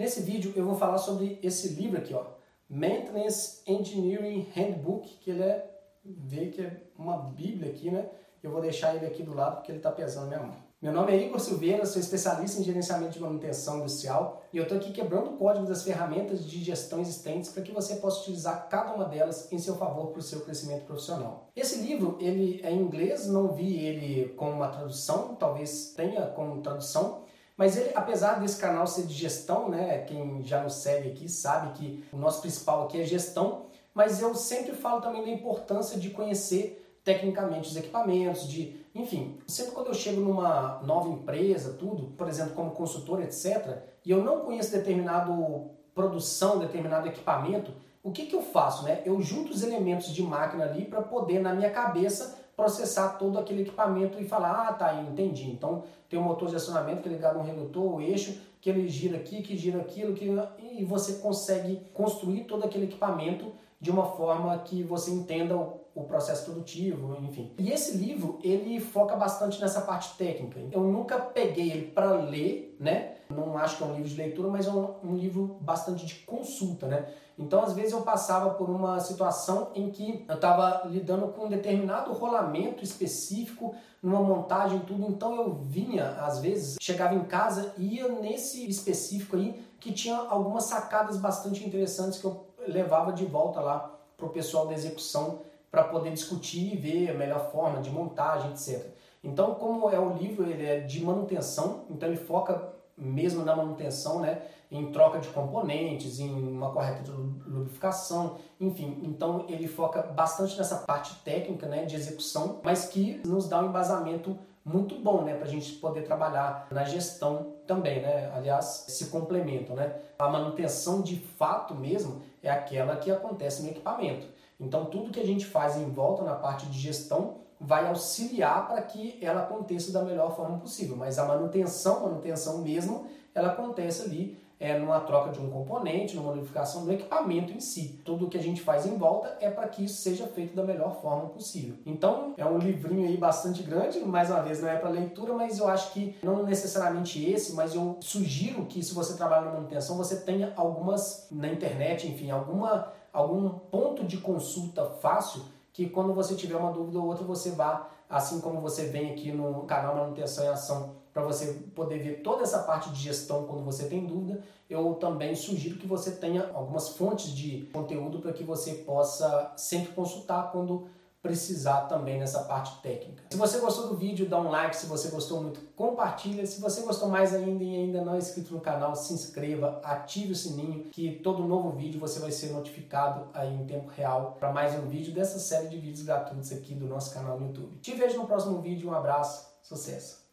Nesse vídeo eu vou falar sobre esse livro aqui, ó, Maintenance Engineering Handbook, que ele é, vê que é uma bíblia aqui, né? Eu vou deixar ele aqui do lado porque ele está pesando minha mão. Meu nome é Igor Silveira, sou especialista em gerenciamento de manutenção industrial e eu estou aqui quebrando o código das ferramentas de gestão existentes para que você possa utilizar cada uma delas em seu favor para o seu crescimento profissional. Esse livro ele é em inglês, não vi ele com uma tradução, talvez tenha como tradução, mas ele, apesar desse canal ser de gestão, né, quem já nos segue aqui sabe que o nosso principal aqui é gestão, mas eu sempre falo também da importância de conhecer tecnicamente os equipamentos, de, enfim, sempre quando eu chego numa nova empresa, tudo, por exemplo, como consultor, etc, e eu não conheço determinado produção, determinado equipamento, o que, que eu faço? Né? Eu junto os elementos de máquina ali para poder, na minha cabeça, processar todo aquele equipamento e falar, ah, tá, entendi. Então, tem um motor de acionamento que é ligado a um redutor, o eixo, que ele gira aqui, que gira aquilo, que... e você consegue construir todo aquele equipamento de uma forma que você entenda o, o processo produtivo, enfim. E esse livro, ele foca bastante nessa parte técnica. Eu nunca peguei ele para ler, né? Não acho que é um livro de leitura, mas é um, um livro bastante de consulta, né? Então, às vezes eu passava por uma situação em que eu estava lidando com um determinado rolamento específico, numa montagem tudo, então eu vinha, às vezes, chegava em casa e ia nesse específico aí que tinha algumas sacadas bastante interessantes que eu levava de volta lá para o pessoal da execução para poder discutir e ver a melhor forma de montagem, etc. Então, como é o livro, ele é de manutenção, então ele foca mesmo na manutenção, né, em troca de componentes, em uma correta lubrificação, enfim. Então ele foca bastante nessa parte técnica, né, de execução, mas que nos dá um embasamento muito bom, né, para a gente poder trabalhar na gestão também, né? Aliás, se complementam, né? A manutenção de fato mesmo é aquela que acontece no equipamento. Então tudo que a gente faz em volta na parte de gestão vai auxiliar para que ela aconteça da melhor forma possível. Mas a manutenção, manutenção mesmo, ela acontece ali é, numa troca de um componente, numa modificação do equipamento em si. Tudo o que a gente faz em volta é para que isso seja feito da melhor forma possível. Então, é um livrinho aí bastante grande, mais uma vez não é para leitura, mas eu acho que não necessariamente esse, mas eu sugiro que se você trabalha na manutenção, você tenha algumas na internet, enfim, alguma algum ponto de consulta fácil que quando você tiver uma dúvida ou outra, você vá, assim como você vem aqui no canal Manutenção em Ação, para você poder ver toda essa parte de gestão quando você tem dúvida, eu também sugiro que você tenha algumas fontes de conteúdo para que você possa sempre consultar quando precisar também nessa parte técnica. Se você gostou do vídeo, dá um like, se você gostou muito, compartilha. Se você gostou mais ainda e ainda não é inscrito no canal, se inscreva, ative o sininho, que todo novo vídeo você vai ser notificado aí em tempo real para mais um vídeo dessa série de vídeos gratuitos aqui do nosso canal no YouTube. Te vejo no próximo vídeo, um abraço, sucesso!